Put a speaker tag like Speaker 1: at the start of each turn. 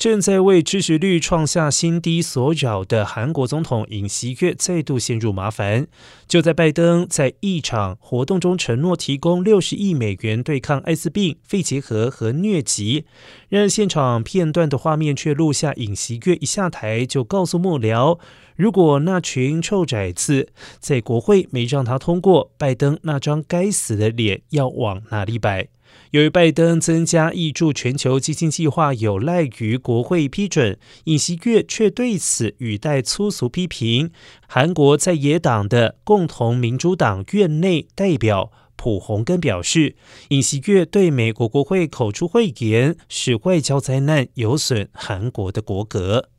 Speaker 1: 正在为支持率创下新低所扰的韩国总统尹锡悦再度陷入麻烦。就在拜登在一场活动中承诺提供六十亿美元对抗艾滋病、肺结核和疟疾，然而现场片段的画面却录下尹锡悦一下台就告诉幕僚，如果那群臭崽子在国会没让他通过，拜登那张该死的脸要往哪里摆？由于拜登增加挹注全球基金计划有赖于国会批准，尹锡悦却对此语带粗俗批评。韩国在野党的共同民主党院内代表朴洪根表示，尹锡悦对美国国会口出秽言，使外交灾难有损韩国的国格。